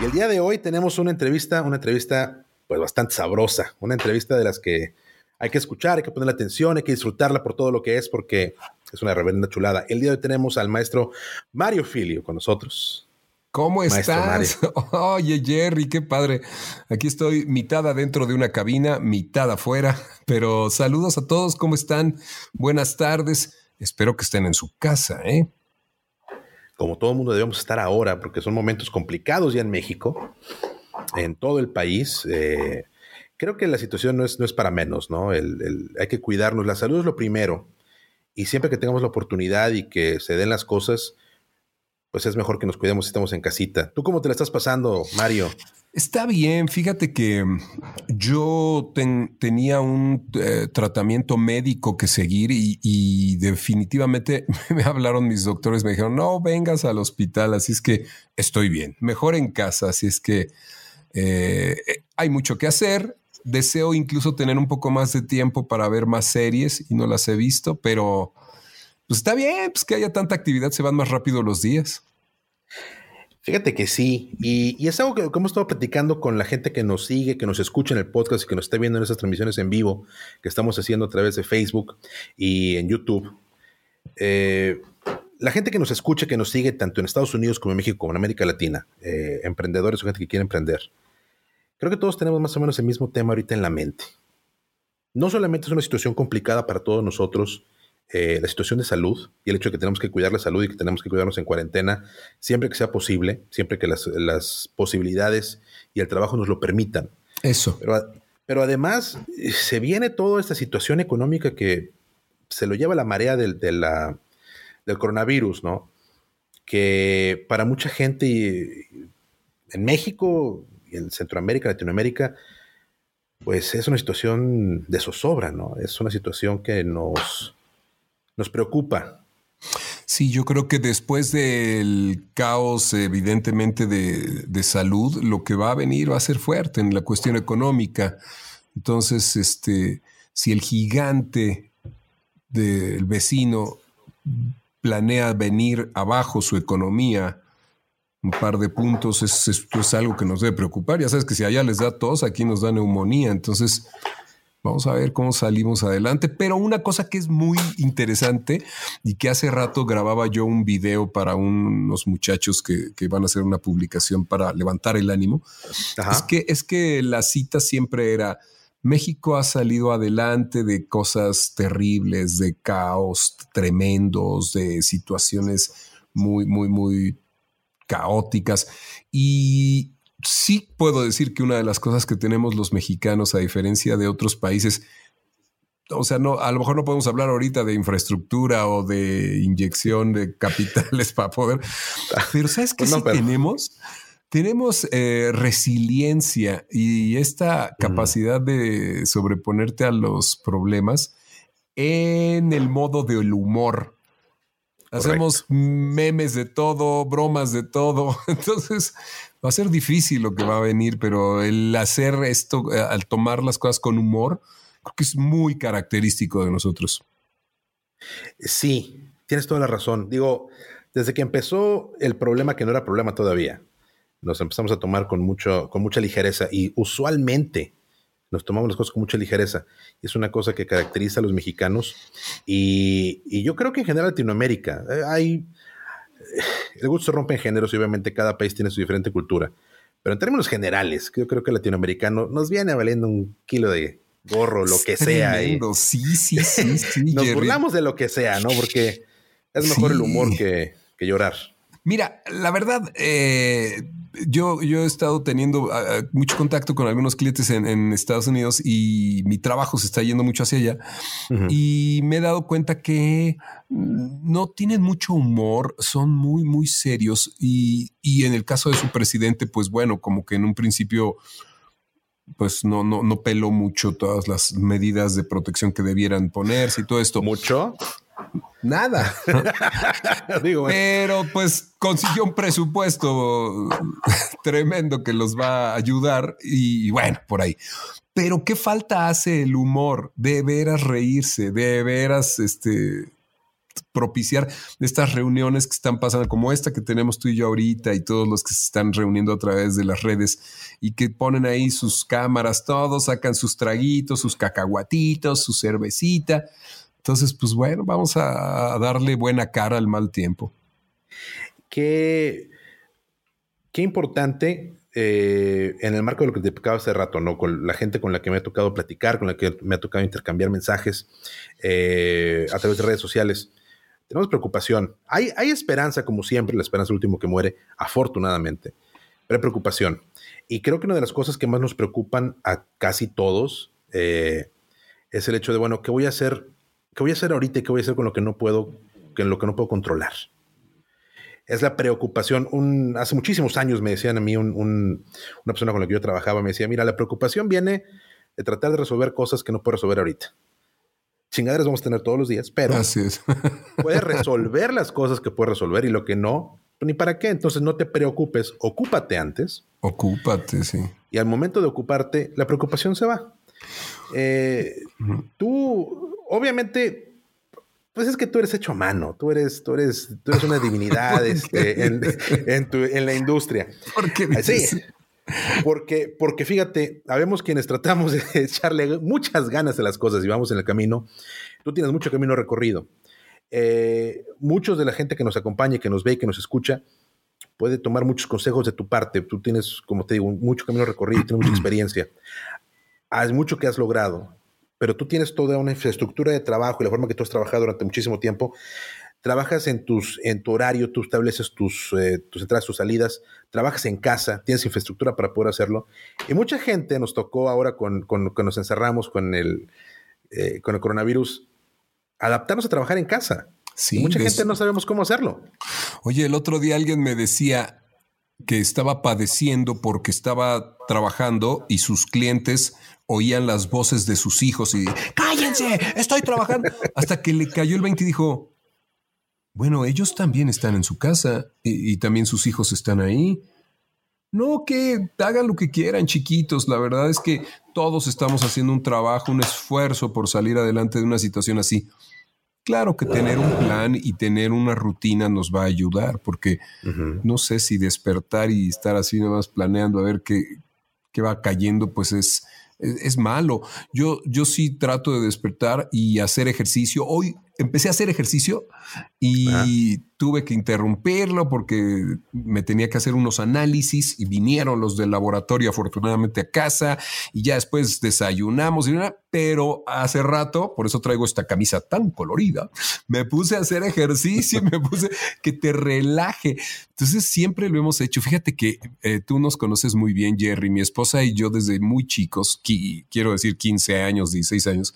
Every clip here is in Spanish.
Y el día de hoy tenemos una entrevista, una entrevista pues bastante sabrosa, una entrevista de las que hay que escuchar, hay que ponerle atención, hay que disfrutarla por todo lo que es, porque es una reverenda chulada. El día de hoy tenemos al maestro Mario Filio con nosotros. ¿Cómo estás? Oye, Jerry, qué padre. Aquí estoy mitad adentro de una cabina, mitad afuera, pero saludos a todos, ¿cómo están? Buenas tardes. Espero que estén en su casa, ¿eh? Como todo el mundo debemos estar ahora, porque son momentos complicados ya en México, en todo el país. Eh, creo que la situación no es, no es para menos, ¿no? hay que cuidarnos. La salud es lo primero. Y siempre que tengamos la oportunidad y que se den las cosas, pues es mejor que nos cuidemos si estamos en casita. ¿Tú cómo te la estás pasando, Mario? Está bien, fíjate que yo tenía un eh, tratamiento médico que seguir y, definitivamente me hablaron mis doctores, me dijeron, no vengas al hospital, así es que estoy bien, mejor en casa, así es que eh, hay mucho que hacer. Deseo incluso tener un poco más de tiempo para ver más series y no las he visto, pero pues está bien, pues que haya tanta actividad, se van más rápido los días. Fíjate que sí, y, es algo que, hemos estado platicando con la gente que nos sigue, que nos escucha en el podcast y que nos está viendo en esas transmisiones en vivo que estamos haciendo a través de Facebook y en YouTube. Eh, la gente que nos escucha, que nos sigue tanto en Estados Unidos como en México, como en América Latina, eh, emprendedores o gente que quiere emprender, creo que todos tenemos más o menos el mismo tema ahorita en la mente. No solamente es una situación complicada para todos nosotros, eh, la situación de salud y el hecho de que tenemos que cuidar la salud y que tenemos que cuidarnos en cuarentena siempre que sea posible, siempre que las, posibilidades y el trabajo nos lo permitan. Eso. Pero, pero, además se viene toda esta situación económica que se lo lleva la marea del, la, del coronavirus, ¿no? Que para mucha gente en México y en Centroamérica, Latinoamérica, pues es una situación de zozobra, ¿no? Es una situación que nos, nos preocupa. Sí, yo creo que después del caos, evidentemente, de, salud, lo que va a venir va a ser fuerte en la cuestión económica. Entonces, este, si el gigante del vecino planea venir abajo su economía, un par de puntos, es, esto es algo que nos debe preocupar. Ya sabes que si allá les da tos, aquí nos da neumonía. Entonces, Vamos a ver cómo salimos adelante. Pero una cosa que es muy interesante y que hace rato grababa yo un video para unos muchachos que, van a hacer una publicación para levantar el ánimo, es que, es que la cita siempre era México ha salido adelante de cosas terribles, de caos tremendos, de situaciones muy, muy, muy caóticas. Y sí puedo decir que una de las cosas que tenemos los mexicanos, a diferencia de otros países, o sea, no, a lo mejor no podemos hablar ahorita de infraestructura o de inyección de capitales para poder, pero ¿sabes qué sí tenemos? Tenemos eh, resiliencia y esta capacidad de sobreponerte a los problemas en el modo del humor. Hacemos memes de todo, bromas de todo. Entonces, va a ser difícil lo que va a venir, pero el hacer esto, eh, al tomar las cosas con humor, creo que es muy característico de nosotros. Sí, tienes toda la razón. Digo, desde que empezó el problema que no era problema todavía, nos empezamos a tomar con, mucho, con mucha ligereza y usualmente nos tomamos las cosas con mucha ligereza. Es una cosa que caracteriza a los mexicanos y, y yo creo que en general Latinoamérica eh, hay el gusto se rompe en géneros y obviamente cada país tiene su diferente cultura. Pero en términos generales, yo creo que el latinoamericano nos viene valiendo un kilo de gorro, lo que sea. Sí, sí, sí, sí. nos burlamos de lo que sea, ¿no? Porque es mejor el humor que, llorar. Mira, la verdad, eh, yo, yo he estado teniendo ah, ah, mucho contacto con algunos clientes en, Estados Unidos y mi trabajo se está yendo mucho hacia allá. Y me he dado cuenta que no tienen mucho humor, son muy, muy serios. Y, y en el caso de su presidente, pues bueno, como que en un principio pues no, no, no peló mucho todas las medidas de protección que debieran ponerse y todo esto. ¿Mucho? Nada. Pero pues consiguió un presupuesto tremendo que los va a ayudar y bueno, por ahí. Pero qué falta hace el humor, de veras reírse, de veras este propiciar estas reuniones que están pasando, como esta que tenemos tú y yo ahorita, y todos los que se están reuniendo a través de las redes y que ponen ahí sus cámaras, todos sacan sus traguitos, sus cacahuatitos, su cervecita. Entonces, pues bueno, vamos a darle buena cara al mal tiempo. Qué, qué importante eh, en el marco de lo que te explicaba hace rato, ¿no? Con la gente con la que me ha tocado platicar, con la que me ha tocado intercambiar mensajes eh, a través de redes sociales tenemos preocupación. Hay, hay esperanza, como siempre, la esperanza es el último que muere, afortunadamente, pero hay preocupación. Y creo que una de las cosas que más nos preocupan a casi todos eh, es el hecho de, bueno, ¿qué voy a hacer? ¿Qué voy a hacer ahorita y qué voy a hacer con lo que no puedo, con lo que no puedo controlar? Es la preocupación. Un, hace muchísimos años me decían a mí una persona con la que yo trabajaba, me decía, mira, la preocupación viene de tratar de resolver cosas que no puedo resolver ahorita chingaderas vamos a tener todos los días, pero Así es. puedes resolver las cosas que puedes resolver y lo que no, pues, ni para qué. Entonces no te preocupes, ocúpate antes. Ocúpate, sí. Y al momento de ocuparte, la preocupación se va. Eh, tú, obviamente, pues es que tú eres hecho a mano, tú eres, tú eres, tú eres una divinidad este, en, en, la industria. ¿Por qué sí. Porque, porque fíjate, habemos quienes tratamos de echarle muchas ganas a las cosas y vamos en el camino. Tú tienes mucho camino recorrido. Eh, muchos de la gente que nos acompaña, que nos ve y que nos escucha, puede tomar muchos consejos de tu parte. Tú tienes, como te digo, mucho camino recorrido, tienes mucha experiencia. Hay mucho que has logrado, pero tú tienes toda una infraestructura de trabajo y la forma que tú has trabajado durante muchísimo tiempo trabajas en, tus, en tu horario, tú estableces tus, eh, tus entradas, tus salidas, trabajas en casa, tienes infraestructura para poder hacerlo. Y mucha gente nos tocó ahora con, con que nos encerramos con el, eh, con el coronavirus, adaptarnos a trabajar en casa. Sí, mucha gente no sabemos cómo hacerlo. Oye, el otro día alguien me decía que estaba padeciendo porque estaba trabajando y sus clientes oían las voces de sus hijos y cállense, estoy trabajando. Hasta que le cayó el 20 y dijo, bueno, ellos también están en su casa y, también sus hijos están ahí. No que hagan lo que quieran, chiquitos. La verdad es que todos estamos haciendo un trabajo, un esfuerzo por salir adelante de una situación así. Claro que tener un plan y tener una rutina nos va a ayudar, porque no sé si despertar y estar así nomás planeando a ver qué, qué va cayendo, pues es, es, malo. Yo, yo sí trato de despertar y hacer ejercicio. Hoy empecé a hacer ejercicio y tuve que interrumpirlo porque me tenía que hacer unos análisis y vinieron los del laboratorio afortunadamente a casa y ya después desayunamos y pero hace rato, por eso traigo esta camisa tan colorida, me puse a hacer ejercicio, me puse que te relaje. Entonces siempre lo hemos hecho. Fíjate que eh, tú nos conoces muy bien, Jerry, mi esposa y yo desde muy chicos, quiero decir 15 años, 16 años,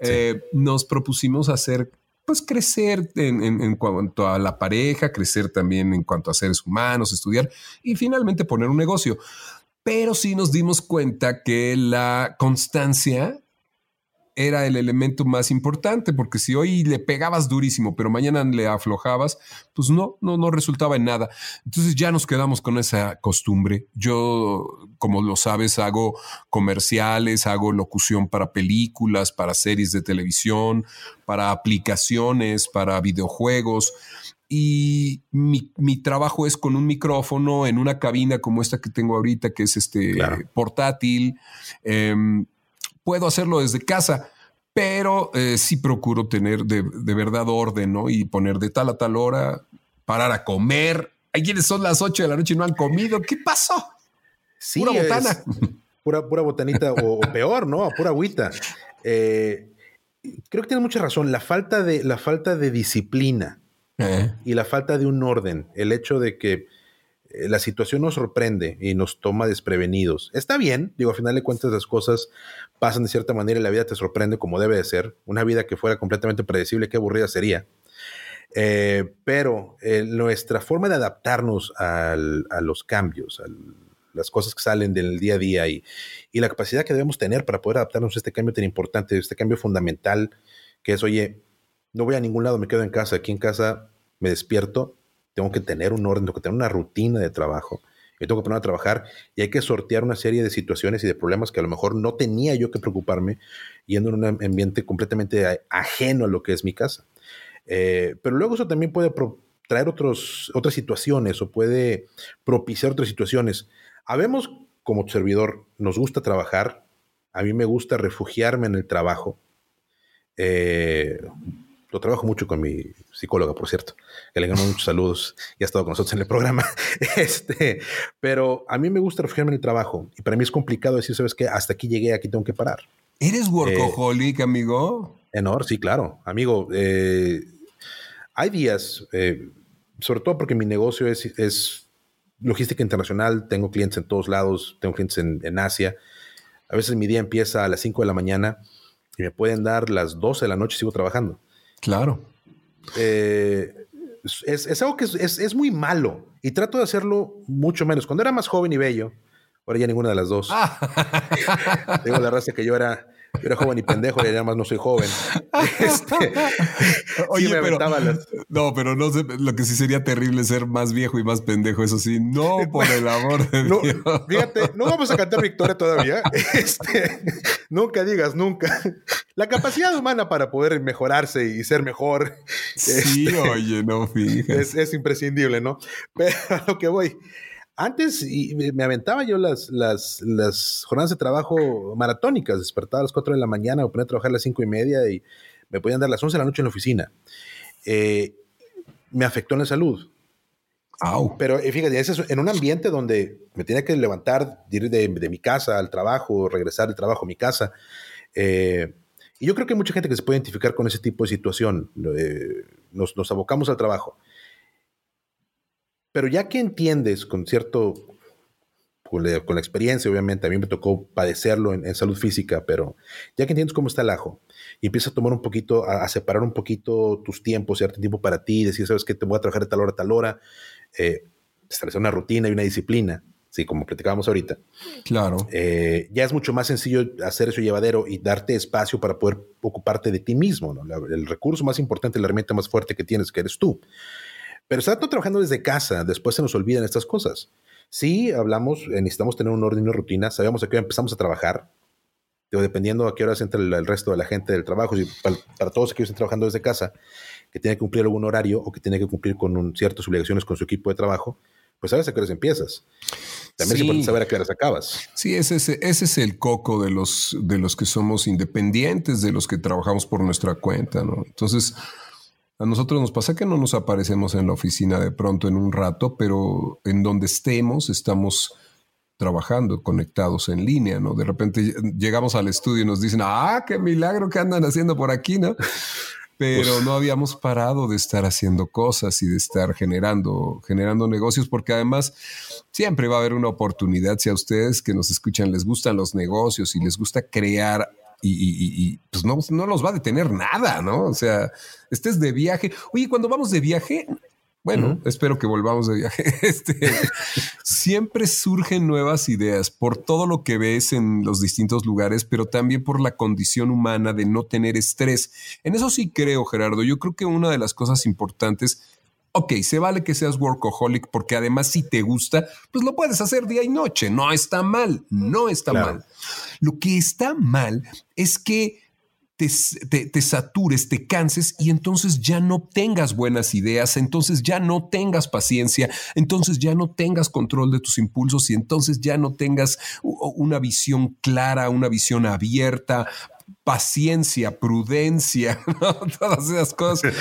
eh, nos propusimos hacer pues crecer en, cuanto a la pareja, crecer también en cuanto a seres humanos, estudiar y finalmente poner un negocio. Pero sí nos dimos cuenta que la constancia era el elemento más importante, porque si hoy le pegabas durísimo, pero mañana le aflojabas, pues no, no, no resultaba en nada. Entonces ya nos quedamos con esa costumbre. Yo, como lo sabes, hago comerciales, hago locución para películas, para series de televisión, para aplicaciones, para videojuegos. Y mi, trabajo es con un micrófono en una cabina como esta que tengo ahorita, que es este portátil. Em, puedo hacerlo desde casa, pero eh, sí procuro tener de, verdad orden, ¿no? Y poner de tal a tal hora, parar a comer. Hay quienes son las 8 de la noche y no han comido. ¿Qué pasó? Sí, pura botana. Pura, pura botanita o, peor, ¿no? Pura agüita. Eh, creo que tienes mucha razón. La falta de, la falta de disciplina eh. y la falta de un orden. El hecho de que la situación nos sorprende y nos toma desprevenidos. Está bien, digo, a final de cuentas las cosas pasan de cierta manera y la vida te sorprende como debe de ser. Una vida que fuera completamente predecible, qué aburrida sería. Eh, pero eh, nuestra forma de adaptarnos a los cambios, a las cosas que salen del día a día y, y, la capacidad que debemos tener para poder adaptarnos a este cambio tan importante, este cambio fundamental, que es, oye, no voy a ningún lado, me quedo en casa, aquí en casa me despierto, tengo que tener un orden, tengo que tener una rutina de trabajo. Yo tengo que poner a trabajar y hay que sortear una serie de situaciones y de problemas que a lo mejor no tenía yo que preocuparme yendo en un ambiente completamente ajeno a lo que es mi casa. Eh, pero luego eso también puede traer otros, otras situaciones o puede propiciar otras situaciones. Habemos, como servidor, nos gusta trabajar. A mí me gusta refugiarme en el trabajo. Eh, lo trabajo mucho con mi psicóloga, por cierto, que le ganó muchos saludos y ha estado con nosotros en el programa. Este, pero a mí me gusta refugiarme en el trabajo y para mí es complicado decir, ¿sabes qué? Hasta aquí llegué, aquí tengo que parar. ¿Eres workaholic, amigo? Enor, sí, claro. Amigo, eh, hay días, eh, sobre todo porque mi negocio es, es, logística internacional, tengo clientes en todos lados, tengo clientes en, en Asia. A veces mi día empieza a las 5 de la mañana y me pueden dar las 12 de la noche y sigo trabajando. Claro. Eh, es, algo que es, muy malo y trato de hacerlo mucho menos. Cuando era más joven y bello, ahora ya ninguna de las dos. Tengo la raza que yo era era joven y pendejo y además no soy joven. Este, Oye, pero, no, pero no sé, lo que sí sería terrible ser más viejo y más pendejo, eso sí, no por el amor de no, Dios. Fíjate, no vamos a cantar victoria todavía. Este, nunca digas nunca. La capacidad humana para poder mejorarse y ser mejor. Sí, este, oye, no, fíjate. Es, es imprescindible, ¿no? Pero a lo que voy. Antes me aventaba yo las, las, jornadas de trabajo maratónicas, despertaba a las 4 de la mañana, me ponía a trabajar a las 5 y media y me podían dar las 11 de la noche en la oficina. Eh, me afectó en la salud. Pero eh, fíjate, en un ambiente donde me tenía que levantar, ir de, mi casa al trabajo, regresar del trabajo a mi casa. Eh, y yo creo que hay mucha gente que se puede identificar con ese tipo de situación. nos, nos abocamos al trabajo pero ya que entiendes con cierto, con la, experiencia, obviamente, a mí me tocó padecerlo en, salud física, pero ya que entiendes cómo está el ajo y empiezas a tomar un poquito, a, separar un poquito tus tiempos, cierto tiempo para ti, decir, sabes que te voy a trabajar de tal hora a tal hora, eh, establecer una rutina y una disciplina, sí, como platicábamos ahorita. Claro. Eh, ya es mucho más sencillo hacer eso llevadero y darte espacio para poder ocuparte de ti mismo. el recurso más importante, la herramienta más fuerte que tienes, que eres tú. Pero estando trabajando desde casa, después se nos olvidan estas cosas. Sí, hablamos, eh, necesitamos tener un orden y una rutina, sabemos a qué hora empezamos a trabajar, dependiendo a qué horas entra el, resto de la gente del trabajo, si para, todos aquellos que están trabajando desde casa, que tiene que cumplir algún horario o que tiene que cumplir con ciertas obligaciones con su equipo de trabajo, pues sabes a qué horas empiezas. También se puede saber a qué horas acabas. Sí, ese, ese, ese, es el coco de los, de los que somos independientes, de los que trabajamos por nuestra cuenta, ¿no? Entonces, a nosotros nos pasa que no nos aparecemos en la oficina de pronto en un rato, pero en donde estemos estamos trabajando, conectados en línea, ¿no? De repente llegamos al estudio y nos dicen, ah, qué milagro que andan haciendo por aquí, ¿no? Pero no habíamos parado de estar haciendo cosas y de estar generando, generando negocios, porque además siempre va a haber una oportunidad. Si a ustedes que nos escuchan les gustan los negocios y les gusta crear y, pues no, no los va a detener nada, ¿no? O sea, estés de viaje. Oye, cuando vamos de viaje, bueno, espero que volvamos de viaje. Este, siempre surgen nuevas ideas por todo lo que ves en los distintos lugares, pero también por la condición humana de no tener estrés. En eso sí creo, Gerardo. Yo creo que una de las cosas importantes ok, se vale que seas workaholic porque además si te gusta, pues lo puedes hacer día y noche. No está mal, no está mal. Lo que está mal es que te, satures, te canses y entonces ya no tengas buenas ideas, entonces ya no tengas paciencia, entonces ya no tengas control de tus impulsos y entonces ya no tengas una visión clara, una visión abierta, paciencia, prudencia, todas esas cosas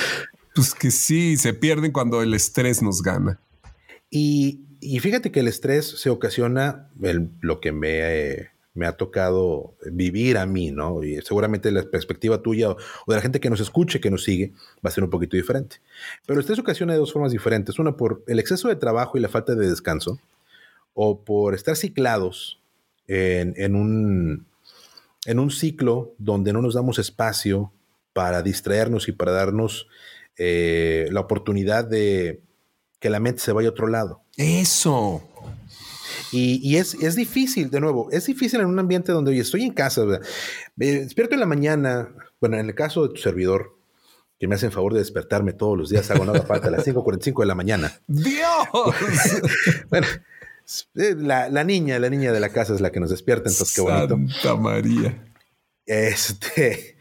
pues que sí, se pierden cuando el estrés nos gana. Y, fíjate que el estrés se ocasiona, lo que me me ha tocado vivir a mí, ¿no? Y seguramente la perspectiva tuya o de la gente que nos escuche, que nos sigue, va a ser un poquito diferente. Pero esta es ocasión de dos formas diferentes. Una por el exceso de trabajo y la falta de descanso, o por estar ciclados en, un, en un ciclo donde no nos damos espacio para distraernos y para darnos eh, la oportunidad de que la mente se vaya a otro lado. Eso. Y, es, difícil, de nuevo, es difícil en un ambiente donde, oye, estoy en casa, me despierto en la mañana, bueno, en el caso de tu servidor, que me hacen favor de despertarme todos los días, hago nada falta a las 5.45 de la mañana. ¡Dios! bueno, eh, la, la, niña, la niña de la casa es la que nos despierta, entonces qué bonito. Santa María. Este,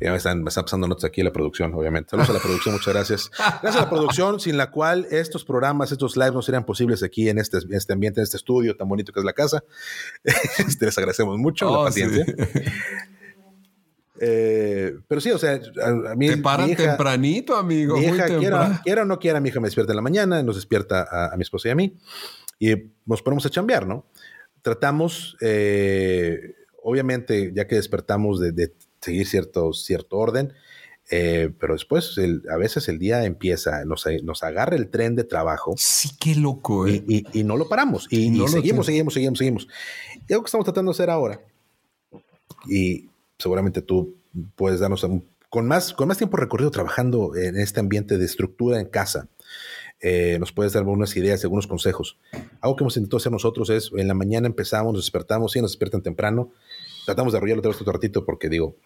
ya me están, pasando notas aquí en la producción, obviamente. Saludos a la producción, muchas gracias. Gracias a la producción, sin la cual estos programas, estos lives no serían posibles aquí en este, este ambiente, en este estudio tan bonito que es la casa. Este, les agradecemos mucho la oh, paciencia. Eh, pero sí, o sea, a, mí. Te paran tempranito, amigo. Mi hija, quiera, o no quiera, mi hija me despierta en la mañana, nos despierta a, mi esposa y a mí, y nos ponemos a chambear, ¿no? Tratamos, eh, obviamente, ya que despertamos de, de seguir cierto, cierto orden. Eh, pero después a veces el día empieza, nos, nos, agarra el tren de trabajo. Sí, qué loco. Y, ¿eh? no lo paramos. Y, seguimos, seguimos, seguimos, seguimos. Y algo que estamos tratando de hacer ahora, y seguramente tú puedes darnos con más, con más tiempo recorrido trabajando en este ambiente de estructura en casa. Eh, nos puedes dar algunas ideas, algunos consejos. Algo que hemos intentado hacer nosotros es, en la mañana empezamos, nos despertamos, sí, nos despiertan temprano, tratamos de arrollarlo todo este ratito porque digo,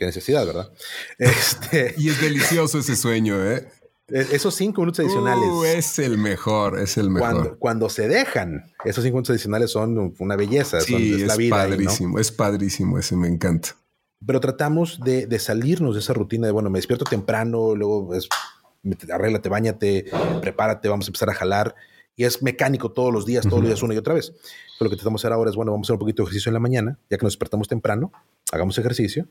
qué necesidad, ¿verdad? Este, y es delicioso ese sueño, ¿eh? E, esos cinco minutos adicionales. Uh, es el mejor, es el mejor. Cuando, se dejan, esos cinco minutos adicionales son una belleza. Sí, es, la vida. Padrísimo, Es padrísimo, ese me encanta. Pero tratamos de, salirnos de esa rutina de, bueno, me despierto temprano, luego es, arréglate, bañate, prepárate, vamos a empezar a jalar. Y es mecánico todos los días, todos los días una y otra vez. Pero lo que tratamos de hacer ahora es, bueno, vamos a hacer un poquito de ejercicio en la mañana, ya que nos despertamos temprano, hagamos ejercicio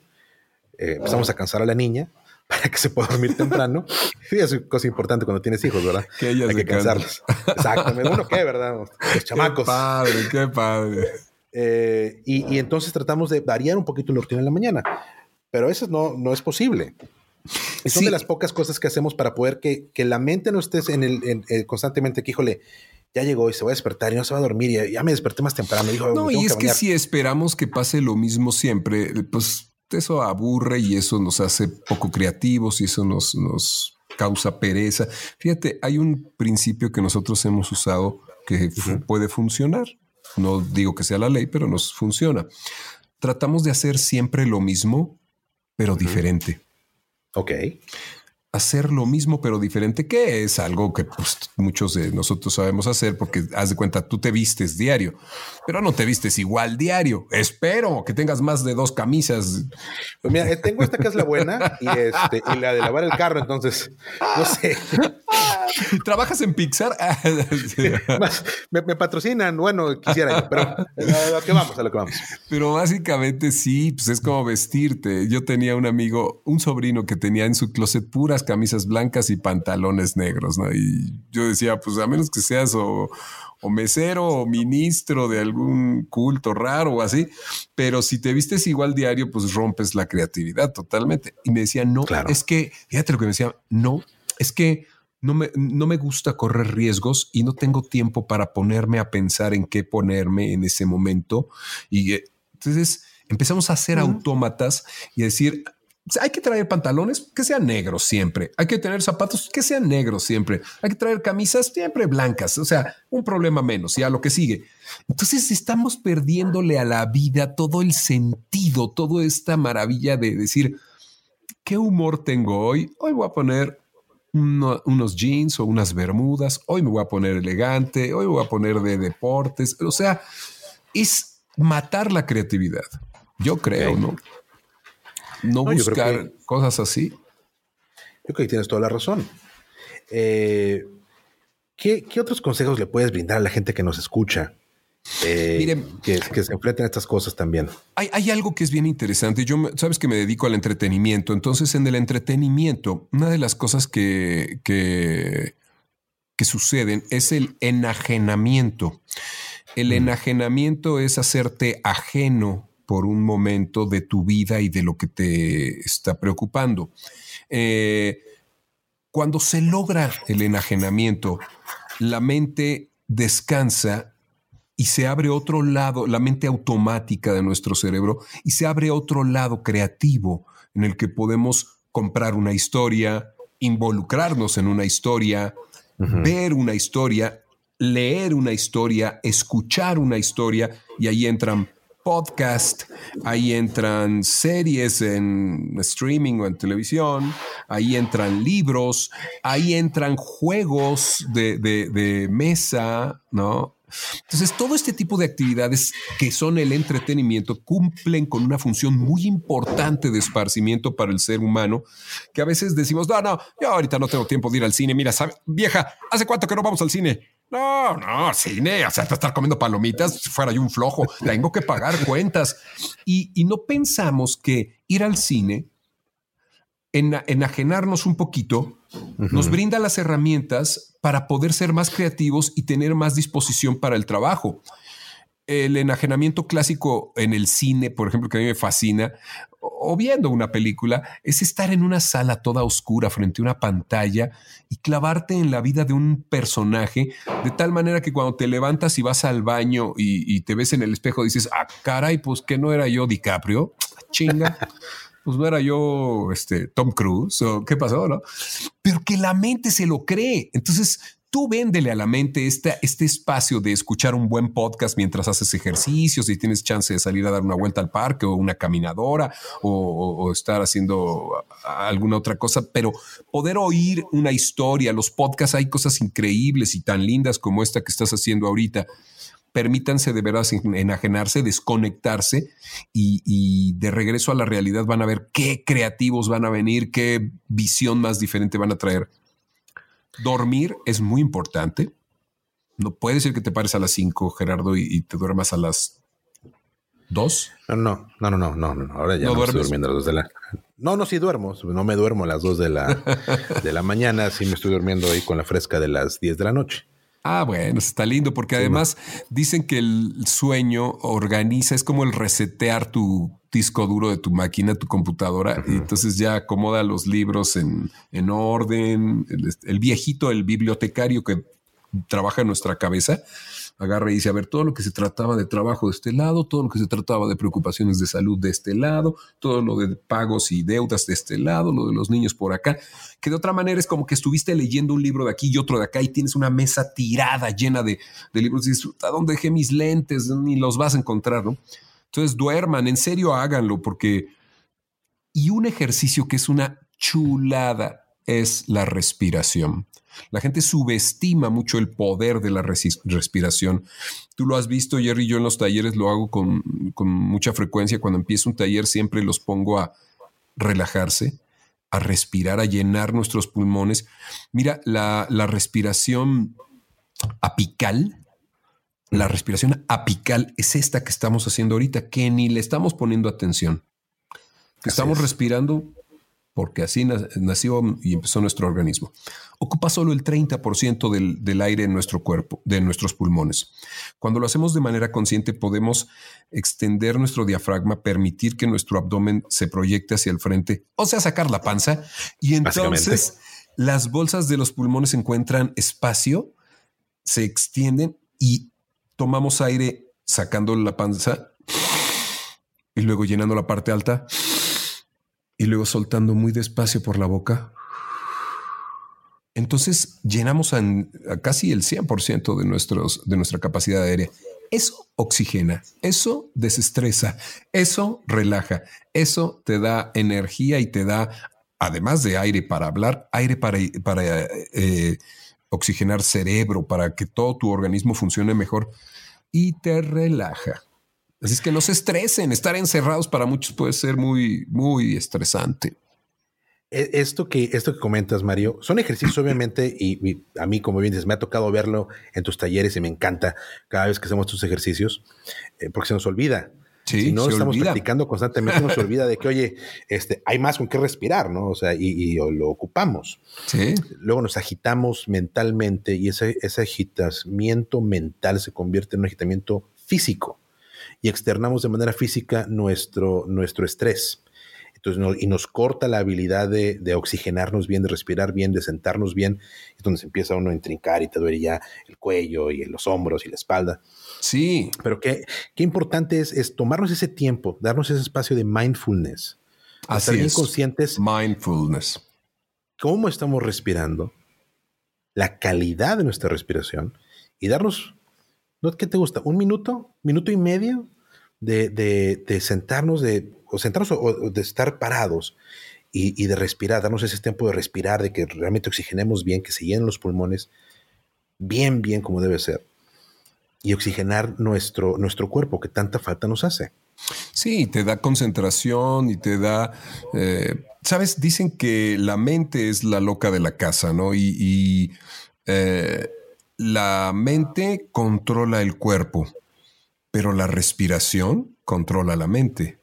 eh, empezamos a cansar a la niña para que se pueda dormir temprano. Y es cosa importante cuando tienes hijos, ¿verdad? Que Hay que cansarlos. Exactamente. Bueno, ¿qué, verdad? Los chamacos. Qué padre, qué padre. Eh, y, entonces tratamos de variar un poquito la rutina en la mañana, pero eso no, no es posible. Y son de las pocas cosas que hacemos para poder que, que la mente no esté en el, eh, constantemente que, híjole, ya llegó y se va a despertar y no se va a dormir y ya me desperté más temprano. Dijo, no, y es que, que si esperamos que pase lo mismo siempre, pues eso aburre y eso nos hace poco creativos y eso nos, nos causa pereza. Fíjate, hay un principio que nosotros hemos usado que puede funcionar. No digo que sea la ley, pero nos funciona. Tratamos de hacer siempre lo mismo, pero diferente. Ok hacer lo mismo pero diferente, que es algo que pues, muchos de nosotros sabemos hacer porque haz de cuenta, tú te vistes diario, pero no te vistes igual diario. Espero que tengas más de dos camisas. Pues mira, eh, tengo esta que es la buena y, este, y la de lavar el carro, entonces, no sé. ¿Trabajas en Pixar? me, patrocinan, bueno, quisiera pero a lo que vamos, a lo que vamos. Pero básicamente sí, pues es como vestirte. Yo tenía un amigo, un sobrino que tenía en su closet puras camisas blancas y pantalones negros, ¿no? Y yo decía, pues a menos que seas o, mesero o ministro de algún culto raro o así, pero si te vistes igual diario, pues rompes la creatividad totalmente. Y me decía, no, es que, fíjate lo que me decía, no, es que no me, no me gusta correr riesgos y no tengo tiempo para ponerme a pensar en qué ponerme en ese momento. Y eh, entonces empezamos a hacer autómatas y decir, hay que traer pantalones que sean negros siempre. Hay que tener zapatos que sean negros siempre. Hay que traer camisas siempre blancas. O sea, un problema menos y a lo que sigue. Entonces estamos perdiéndole a la vida todo el sentido, toda esta maravilla de decir, ¿qué humor tengo hoy? Hoy voy a poner unos jeans o unas bermudas. Hoy me voy a poner elegante. Hoy me voy a poner de deportes. O sea, es matar la creatividad. Yo creo, ¿no? No, buscar cosas así. Yo creo que tienes toda la razón. Eh, ¿qué, otros consejos le puedes brindar a la gente que nos escucha? Eh, que, se enfrenten a estas cosas también. Hay, algo que es bien interesante. Yo, sabes que me dedico al entretenimiento. Entonces, en el entretenimiento, una de las cosas que, que, que suceden es el enajenamiento. El enajenamiento es hacerte ajeno por un momento de tu vida y de lo que te está preocupando. Eh, cuando se logra el enajenamiento, la mente descansa y se abre otro lado, la mente automática de nuestro cerebro, y se abre otro lado creativo en el que podemos comprar una historia, involucrarnos en una historia, ver una historia, leer una historia, escuchar una historia, y ahí entran podcast, ahí entran series en streaming o en televisión, ahí entran libros, ahí entran juegos de, mesa, ¿no? Entonces, todo este tipo de actividades que son el entretenimiento cumplen con una función muy importante de esparcimiento para el ser humano, que a veces decimos, no, no, yo ahorita no tengo tiempo de ir al cine. Mira, vieja, ¿hace cuánto que no vamos al cine? No, no, cine, o sea, estar comiendo palomitas, fuera yo un flojo, tengo que pagar cuentas. Y, no pensamos que ir al cine, en, enajenarnos un poquito, nos brinda las herramientas para poder ser más creativos y tener más disposición para el trabajo el enajenamiento clásico en el cine, por ejemplo, que a mí me fascina, o viendo una película, es estar en una sala toda oscura frente a una pantalla y clavarte en la vida de un personaje de tal manera que cuando te levantas y vas al baño y, te ves en el espejo dices, ah, caray, pues que no era yo DiCaprio, chinga. pues no era yo este, Tom Cruise o qué pasó, ¿no? Pero que la mente se lo cree. Entonces tú véndele a la mente este, espacio de escuchar un buen podcast mientras haces ejercicios y tienes chance de salir a dar una vuelta al parque o una caminadora o, estar haciendo alguna otra cosa, pero poder oír una historia, los podcasts hay cosas increíbles y tan lindas como esta que estás haciendo ahorita. Permítanse de veras enajenarse, desconectarse y de regreso a la realidad van a ver qué creativos van a venir, qué visión más diferente van a traer Dormir es muy importante. No puede ser que te pares a las 5, Gerardo, y, te duermas a las 2. No, no, no, no, no, no, Ahora ya no, estoy durmiendo a las 2 de la. No, no, sí duermo. No me duermo a las 2 de la, de la mañana. Sí me estoy durmiendo ahí con la fresca de las 10 de la noche. Ah, bueno, está lindo porque además dicen que el sueño organiza, es como el resetear tu disco duro de tu máquina, tu computadora, y entonces ya acomoda los libros en, en orden. El, el, viejito, el bibliotecario que trabaja en nuestra cabeza, agarra y dice, a ver, todo lo que se trataba de trabajo de este lado, todo lo que se trataba de preocupaciones de salud de este lado, todo lo de pagos y deudas de este lado, lo de los niños por acá, que de otra manera es como que estuviste leyendo un libro de aquí y otro de acá y tienes una mesa tirada llena de, libros y dices, ¿a dónde dejé mis lentes? Ni los vas a encontrar, ¿no? Entonces duerman, en serio háganlo, porque... Y un ejercicio que es una chulada es la respiración. La gente subestima mucho el poder de la respiración. Tú lo has visto, Jerry, yo en los talleres lo hago con, mucha frecuencia. Cuando empiezo un taller siempre los pongo a relajarse, a respirar, a llenar nuestros pulmones. Mira, la, respiración apical, la respiración apical es esta que estamos haciendo ahorita, que ni le estamos poniendo atención. estamos respirando porque así nació y empezó nuestro organismo. Ocupa solo el 30% del, del, aire en nuestro cuerpo, de nuestros pulmones. Cuando lo hacemos de manera consciente, podemos extender nuestro diafragma, permitir que nuestro abdomen se proyecte hacia el frente, o sea, sacar la panza, y entonces las bolsas de los pulmones encuentran espacio, se extienden y tomamos aire sacando la panza y luego llenando la parte alta y luego soltando muy despacio por la boca. Entonces llenamos casi el 100% de, nuestros, de nuestra capacidad aérea. Eso oxigena, eso desestresa, eso relaja, eso te da energía y te da, además de aire para hablar, aire para, para eh, oxigenar cerebro, para que todo tu organismo funcione mejor y te relaja. Así es que no se estresen. Estar encerrados para muchos puede ser muy, muy estresante. E, esto que, esto que comentas, Mario, son ejercicios, obviamente, y, a mí, como bien dices, me ha tocado verlo en tus talleres y me encanta cada vez que hacemos tus ejercicios, eh, porque se nos olvida. Si no estamos practicando constantemente, nos olvida de que, oye, este, hay más con qué respirar, ¿no? O sea, y, lo ocupamos. Sí. Luego nos agitamos mentalmente y ese, ese agitamiento mental se convierte en un agitamiento físico y externamos de manera física nuestro, nuestro estrés. Entonces, y nos corta la habilidad de, oxigenarnos bien, de respirar bien, de sentarnos bien, es donde se empieza uno a intrincar y te duele ya el cuello y los hombros y la espalda. Sí. Pero qué, qué importante es, es tomarnos ese tiempo, darnos ese espacio de mindfulness. Así estar conscientes. Mindfulness. Cómo estamos respirando, la calidad de nuestra respiración y darnos, ¿no? ¿qué te gusta? ¿Un minuto? ¿Minuto y medio? De, de, de sentarnos, de o sentarnos o, de estar parados y, de respirar, darnos ese tiempo de respirar, de que realmente oxigenemos bien, que se llenen los pulmones bien, bien como debe ser. Y oxigenar nuestro, nuestro cuerpo que tanta falta nos hace. Sí, te da concentración y te da, eh, sabes, dicen que la mente es la loca de la casa, ¿no? Y, eh, la mente controla el cuerpo, pero la respiración controla la mente.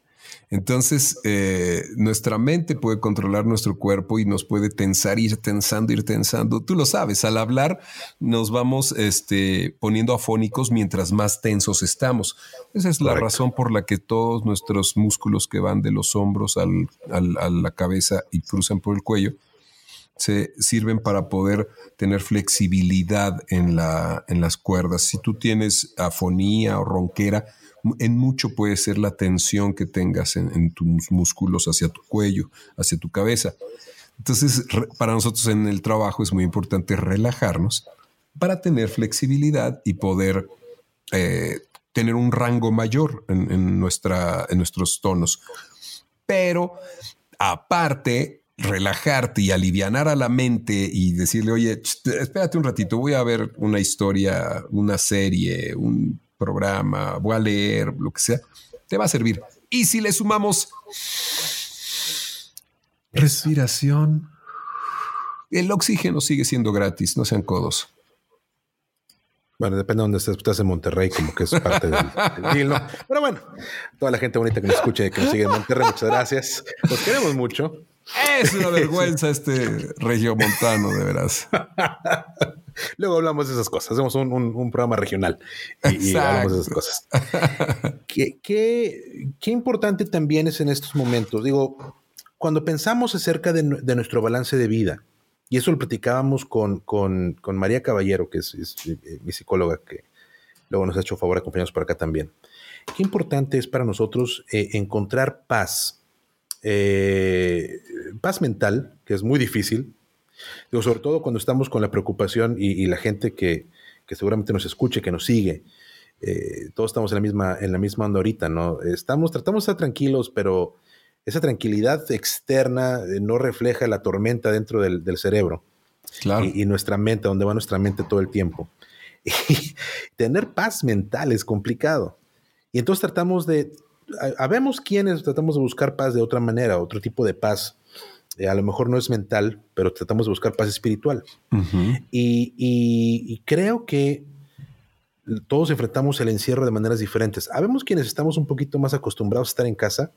Entonces, eh, nuestra mente puede controlar nuestro cuerpo y nos puede tensar, ir tensando, ir tensando. Tú lo sabes, al hablar nos vamos este, poniendo afónicos mientras más tensos estamos. Esa es la razón por la que todos nuestros músculos que van de los hombros al, a la cabeza y cruzan por el cuello se sirven para poder tener flexibilidad en, la, en las cuerdas. Si tú tienes afonía o ronquera, en mucho puede ser la tensión que tengas en, tus músculos hacia tu cuello, hacia tu cabeza. Entonces, para nosotros en el trabajo es muy importante relajarnos para tener flexibilidad y poder eh, tener un rango mayor en, nuestra, en nuestros tonos. Pero aparte, relajarte y alivianar a la mente y decirle, oye, espérate un ratito, voy a ver una historia, una serie, un programa, voy a leer, lo que sea, te va a servir. Y si le sumamos respiración, el oxígeno sigue siendo gratis, no sean codos. Bueno, depende de dónde estés. Estás en Monterrey, como que es parte del, deal, ¿no? Pero bueno, toda la gente bonita que nos escuche, que nos sigue en Monterrey, muchas gracias. Los queremos mucho. Es una vergüenza este regiomontano, de veras. Luego hablamos de esas cosas. Hacemos un, programa regional y, hablamos de esas cosas. ¿Qué, qué, importante también es en estos momentos. Digo, cuando pensamos acerca de, nuestro balance de vida, y eso lo platicábamos con, con, María Caballero, que es, eh, mi psicóloga, que luego nos ha hecho favor de acompañarnos por acá también. Qué importante es para nosotros eh, encontrar paz, eh, paz mental, que es muy difícil, Digo, sobre todo cuando estamos con la preocupación y, la gente que, seguramente nos escuche, que nos sigue, eh, todos estamos en la misma, en la misma onda ahorita, ¿no? Estamos, tratamos de estar tranquilos, pero esa tranquilidad externa eh, no refleja la tormenta dentro del, cerebro. Claro. Y, nuestra mente, donde va nuestra mente todo el tiempo. Y tener paz mental es complicado. Y entonces tratamos de, habemos quienes tratamos de buscar paz de otra manera, otro tipo de paz eh, a lo mejor no es mental, pero tratamos de buscar paz espiritual. y, creo que todos enfrentamos el encierro de maneras diferentes. Habemos quienes estamos un poquito más acostumbrados a estar en casa,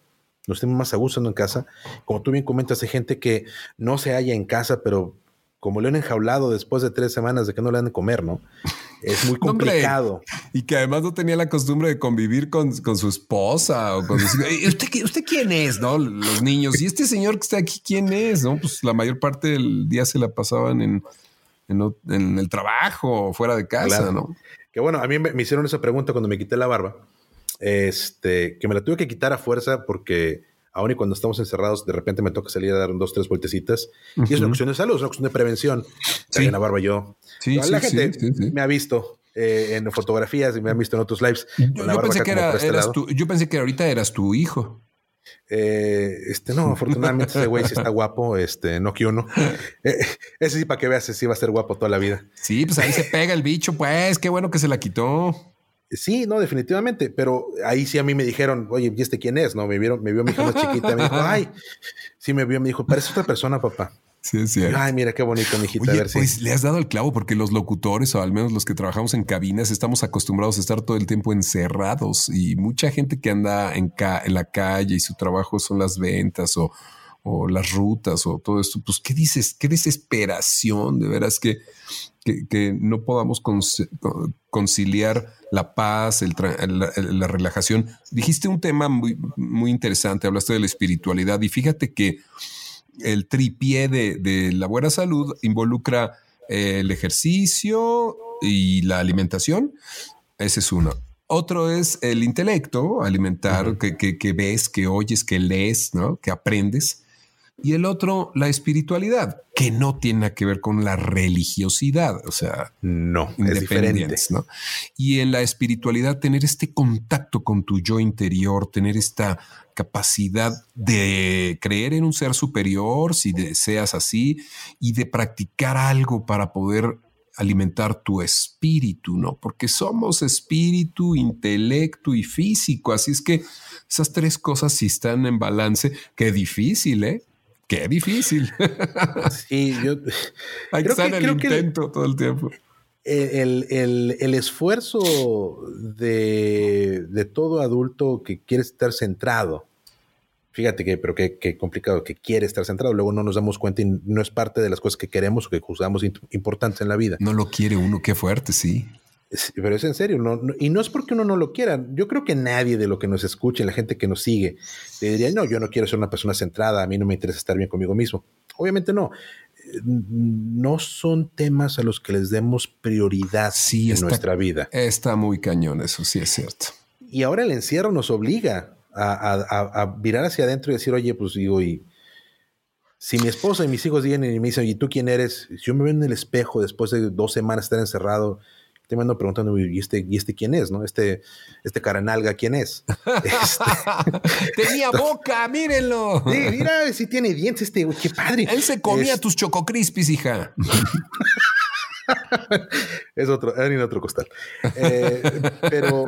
nos tenemos más a gusto en casa. Como tú bien comentas, hay gente que no se halla en casa, pero como le han enjaulado después de tres semanas de que no le dan de comer, ¿no? Es muy complicado. y que además no tenía la costumbre de convivir con, su esposa o con ¿Usted, ¿Usted quién es? No, los niños. Y este señor que está aquí, ¿quién es? No, pues la mayor parte del día se la pasaban en, en, el trabajo, fuera de casa, ¿no? Que bueno, a mí me, hicieron esa pregunta cuando me quité la barba. Este, que me la tuve que quitar a fuerza porque aún y cuando estamos encerrados, de repente me toca salir a dar dos, tres vueltecitas. Y es una cuestión de salud, es una cuestión de prevención. Sí. la barba yo. Sí, la gente me ha visto eh, en fotografías y me ha visto en otros lives. Yo, pensé que era, eras tú, yo pensé que ahorita eras tu hijo. Eh, este no, afortunadamente ese güey sí está guapo, este no que uno. Eh, ese sí para que veas, sí va a ser guapo toda la vida. Sí, pues ahí se pega el bicho, pues qué bueno que se la quitó. Sí, no, definitivamente, pero ahí sí a mí me dijeron, oye, ¿y este quién es? No, me vieron, me vio mi hija más chiquita, me dijo, ay, sí me vio, me dijo, parece otra persona, papá. Sí, es cierto. Ay, mira qué bonito, mijita. Oye, a ver pues le has dado el clavo porque los locutores, o al menos los que trabajamos en cabinas, estamos acostumbrados a estar todo el tiempo encerrados y mucha gente que anda en, en la calle y su trabajo son las ventas o, o las rutas o todo esto. Pues, ¿qué dices? Qué desesperación, de veras que, que, no podamos conciliar la paz, la, relajación. Dijiste un tema muy, muy interesante, hablaste de la espiritualidad y fíjate que el tripié de, la buena salud involucra eh, el ejercicio y la alimentación. Ese es uno. Otro es el intelecto, alimentar, que, ves, que oyes, que lees, ¿no? que aprendes. Y el otro, la espiritualidad, que no tiene que ver con la religiosidad, o sea, no, es ¿no? Y en la espiritualidad, tener este contacto con tu yo interior, tener esta capacidad de creer en un ser superior, si deseas así, y de practicar algo para poder alimentar tu espíritu, ¿no? Porque somos espíritu, intelecto y físico, así es que esas tres cosas si están en balance, qué difícil, ¿eh? Qué difícil. Sí, yo hay que estar en el intento todo el tiempo. El, el, esfuerzo de, de, todo adulto que quiere estar centrado, fíjate que, pero qué, qué, complicado, que quiere estar centrado, luego no nos damos cuenta y no es parte de las cosas que queremos o que juzgamos importantes en la vida. No lo quiere uno, qué fuerte, sí. Pero es en serio, no, y no es porque uno no lo quiera. Yo creo que nadie de lo que nos escuche, la gente que nos sigue, te diría, no, yo no quiero ser una persona centrada, a mí no me interesa estar bien conmigo mismo. Obviamente no. No son temas a los que les demos prioridad en nuestra vida. Está muy cañón, eso sí es cierto. Y ahora el encierro nos obliga a, a virar hacia adentro y decir, oye, pues digo, y si mi esposa y mis hijos vienen y me dicen, ¿y tú quién eres? Si yo me veo en el espejo después de dos semanas estar encerrado, te me ando preguntando, ¿y este, ¿y este quién es? ¿No? Este, este caranalga, ¿quién es? Este, Tenía boca, mírenlo. Sí, mira, si tiene dientes, este, qué padre. Él se comía tus chococrispis, hija. es otro, en otro costal. Eh, pero,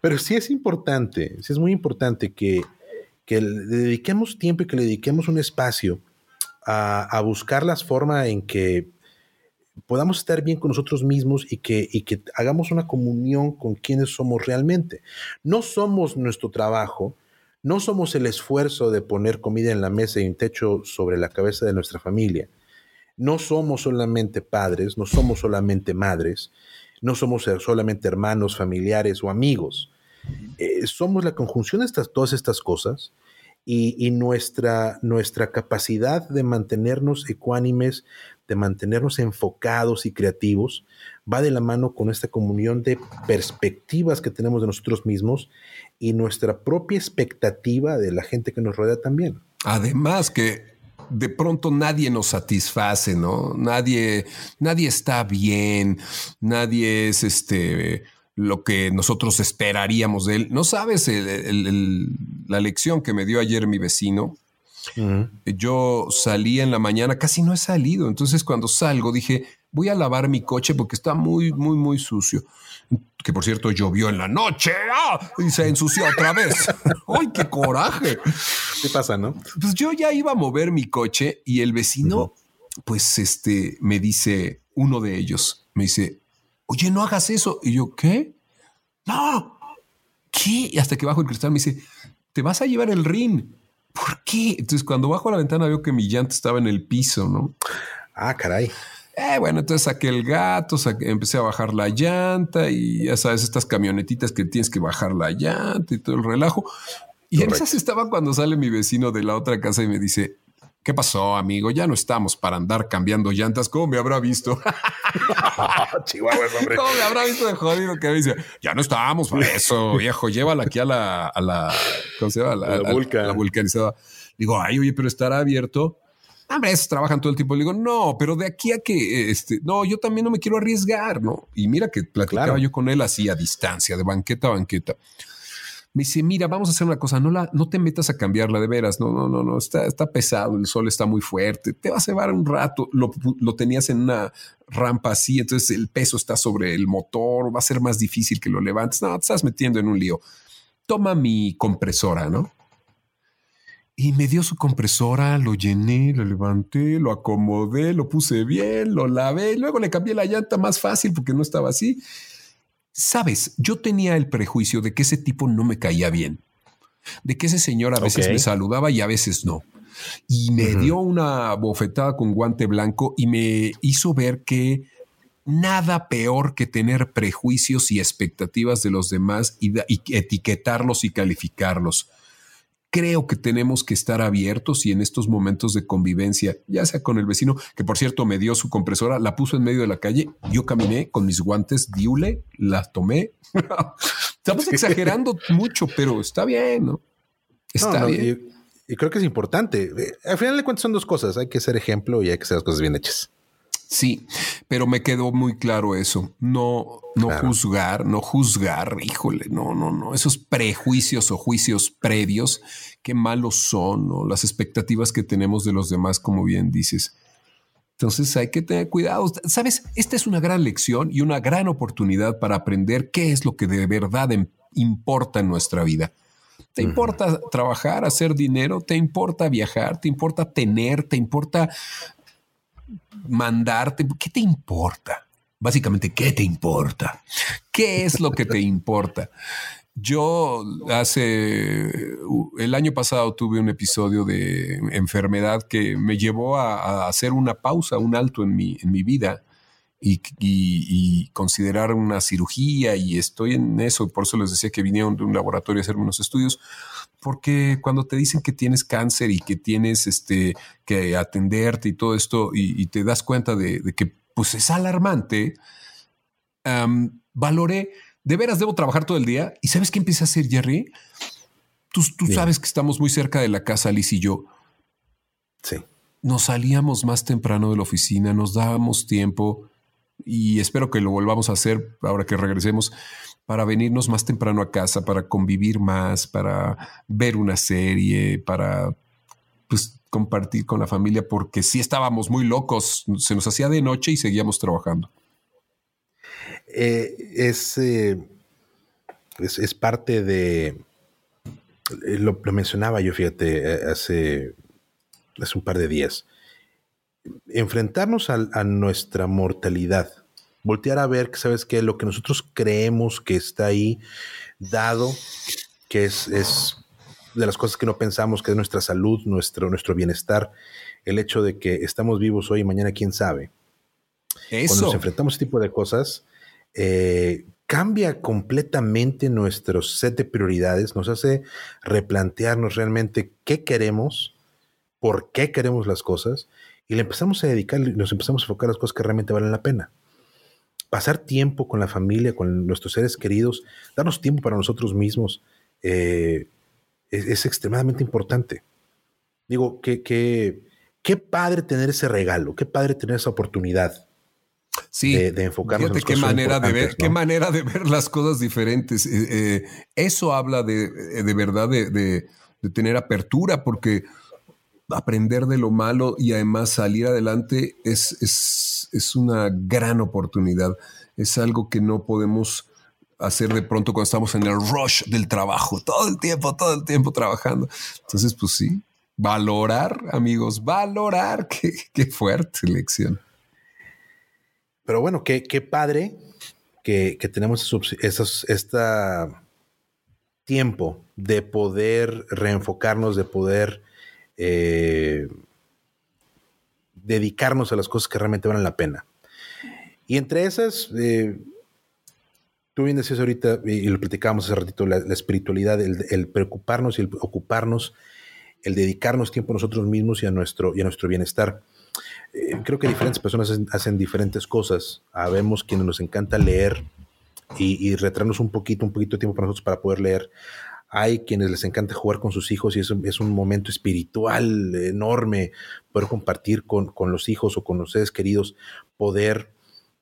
pero sí es importante, sí es muy importante que, que le dediquemos tiempo y que le dediquemos un espacio a, a buscar las formas en que podamos estar bien con nosotros mismos y que, y que hagamos una comunión con quienes somos realmente. No somos nuestro trabajo, no somos el esfuerzo de poner comida en la mesa y un techo sobre la cabeza de nuestra familia. No somos solamente padres, no somos solamente madres, no somos solamente hermanos, familiares o amigos. Eh, somos la conjunción de estas, todas estas cosas y, nuestra, nuestra capacidad de mantenernos ecuánimes, de mantenernos enfocados y creativos, va de la mano con esta comunión de perspectivas que tenemos de nosotros mismos y nuestra propia expectativa de la gente que nos rodea también. Además que de pronto nadie nos satisface, ¿no? Nadie, nadie está bien, nadie es este lo que nosotros esperaríamos de él. No sabes la lección que me dio ayer mi vecino. Yo salí en la mañana, casi no he salido. Entonces, cuando salgo, dije, voy a lavar mi coche porque está muy, muy, muy sucio. Que por cierto, llovió en la noche ¡Ah! y se ensució otra vez. ¡Ay, qué coraje! ¿Qué pasa, no? Pues yo ya iba a mover mi coche y el vecino, pues este, me dice, uno de ellos, me dice, oye, no hagas eso. Y yo, ¿qué? No, ¿qué? Y hasta que bajo el cristal me dice, te vas a llevar el ring. ¿Por qué? Entonces, cuando bajo la ventana veo que mi llanta estaba en el piso, ¿no? Ah, caray. Eh, bueno, entonces saqué el gato, empecé a bajar la llanta y ya sabes, estas camionetitas que tienes que bajar la llanta y todo el relajo. Y en esas estaba cuando sale mi vecino de la otra casa y me dice, ¿Qué pasó, amigo? Ya no estamos para andar cambiando llantas. ¿Cómo me habrá visto? Chihuahua, hombre. ¿Cómo me habrá visto de jodido que me dice? Ya no estamos para eso, viejo. Llévala aquí a la, a la, ¿cómo se llama? la, la vulcanizada. Digo, ay, oye, pero estará abierto. Hombre, esos trabajan todo el tiempo. Le digo, no, pero de aquí a que, este, no, yo también no me quiero arriesgar, ¿no? Y mira que platicaba yo con él así a distancia, de banqueta a banqueta me dice, mira, vamos a hacer una cosa, no, la, no te metas a cambiarla de veras, no, no, no, no, está, está pesado, el sol está muy fuerte, te vas a llevar un rato, lo, lo tenías en una rampa así, entonces el peso está sobre el motor, va a ser más difícil que lo levantes, no, te estás metiendo en un lío. Toma mi compresora, ¿no? y me dio su compresora, lo llené, lo levanté, lo acomodé, lo puse bien, lo lavé, luego le cambié la llanta más fácil porque no estaba así. Sabes, yo tenía el prejuicio de que ese tipo no me caía bien, de que ese señor a veces me saludaba y a veces no. Y me dio una bofetada con guante blanco y me hizo ver que nada peor que tener prejuicios y expectativas de los demás y etiquetarlos y calificarlos creo que tenemos que estar abiertos y en estos momentos de convivencia, ya sea con el vecino, que por cierto me dio su compresora, la puso en medio de la calle, yo caminé con mis guantes Diule, la tomé. Estamos exagerando mucho, pero está bien, ¿no? Está bien. Y, y, creo que es importante. Al final de cuentas son dos cosas, hay que ser ejemplo y hay que hacer las cosas bien hechas. Sí, pero me quedó muy claro eso. No, no juzgar, no juzgar, híjole, no, no, no. Esos prejuicios o juicios previos, qué malos son, ¿no? Las expectativas que tenemos de los demás, como bien dices. Entonces hay que tener cuidado. Sabes, esta es una gran lección y una gran oportunidad para aprender qué es lo que de verdad importa en nuestra vida. ¿Te importa trabajar, hacer dinero? ¿Te importa viajar? ¿Te importa tener? ¿Te importa mandarte, ¿qué te importa? Básicamente, ¿qué te importa? ¿Qué es lo que te importa? Yo hace el año pasado tuve un episodio de enfermedad que me llevó a, hacer una pausa, un alto en mi, en mi vida y, considerar una cirugía y estoy en eso. Por eso les decía que vinieron de un laboratorio a hacerme unos estudios porque cuando te dicen que tienes cáncer y que tienes este, que atenderte y todo esto y, te das cuenta de, que pues es alarmante, valoré, de veras debo trabajar todo el día y ¿sabes qué empieza a hacer Jerry? Tú, tú sabes que estamos muy cerca de la casa, Liz y yo. Sí. Nos salíamos más temprano de la oficina, nos dábamos tiempo y espero que lo volvamos a hacer ahora que regresemos para venirnos más temprano a casa, para convivir más, para ver una serie, para pues, compartir con la familia, porque sí estábamos muy locos, se nos hacía de noche y seguíamos trabajando. Eh, es, eh, es, es, parte de, eh, lo, mencionaba yo, fíjate, hace, hace un par de días, enfrentarnos a nuestra mortalidad voltear a ver, ¿sabes qué? Lo que nosotros creemos que está ahí dado, que es, es de las cosas que no pensamos, que es nuestra salud, nuestro, nuestro bienestar, el hecho de que estamos vivos hoy y mañana, quién sabe. Eso. Cuando nos enfrentamos a este tipo de cosas, eh, cambia completamente nuestro set de prioridades, nos hace replantearnos realmente qué queremos, por qué queremos las cosas, y le empezamos a dedicar, nos empezamos a enfocar a las cosas que realmente valen la pena pasar tiempo con la familia, con nuestros seres queridos, darnos tiempo para nosotros mismos, eh, es, extremadamente importante. Digo, que, qué padre tener ese regalo, qué padre tener esa oportunidad. Sí, de, enfocarnos en qué manera de ver, qué manera de ver las cosas diferentes. Eh, eh, eso habla de, de verdad de, tener apertura, porque aprender de lo malo y además salir adelante es, es, es una gran oportunidad. Es algo que no podemos hacer de pronto cuando estamos en el rush del trabajo, todo el tiempo, todo el tiempo trabajando. Entonces, pues sí, valorar, amigos, valorar, qué, qué fuerte lección. Pero bueno, qué, qué padre que, que tenemos esos, esta tiempo de poder reenfocarnos, de poder eh, dedicarnos a las cosas que realmente valen la pena. Y entre esas, eh, tú bien decías ahorita, y lo platicábamos hace ratito, la, espiritualidad, el, preocuparnos y el ocuparnos, el dedicarnos tiempo a nosotros mismos y a nuestro, y a nuestro bienestar. Eh, creo que diferentes personas hacen, diferentes cosas. Habemos quienes nos encanta leer y, y retraernos un poquito, un poquito de tiempo para nosotros para poder leer. Hay quienes les encanta jugar con sus hijos y es, es un momento espiritual enorme poder compartir con, los hijos o con los seres queridos, poder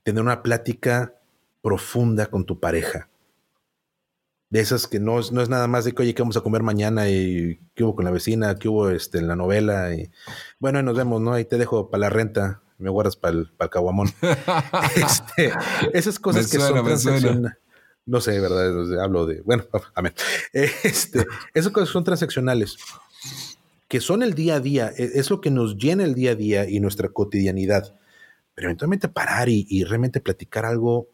tener una plática profunda con tu pareja. De esas que no es, no es nada más de que, oye, ¿qué vamos a comer mañana? ¿Y qué hubo con la vecina? ¿Qué hubo este, en la novela? Y, bueno, nos vemos, ¿no? Ahí te dejo para la renta, me guardas para el, para caguamón. Este, esas cosas que son no sé, ¿verdad? Hablo de, bueno, amén. Este, esas cosas son transaccionales. que son el día a día, e, es lo que nos llena el día a día y nuestra cotidianidad. Pero eventualmente parar y, realmente platicar algo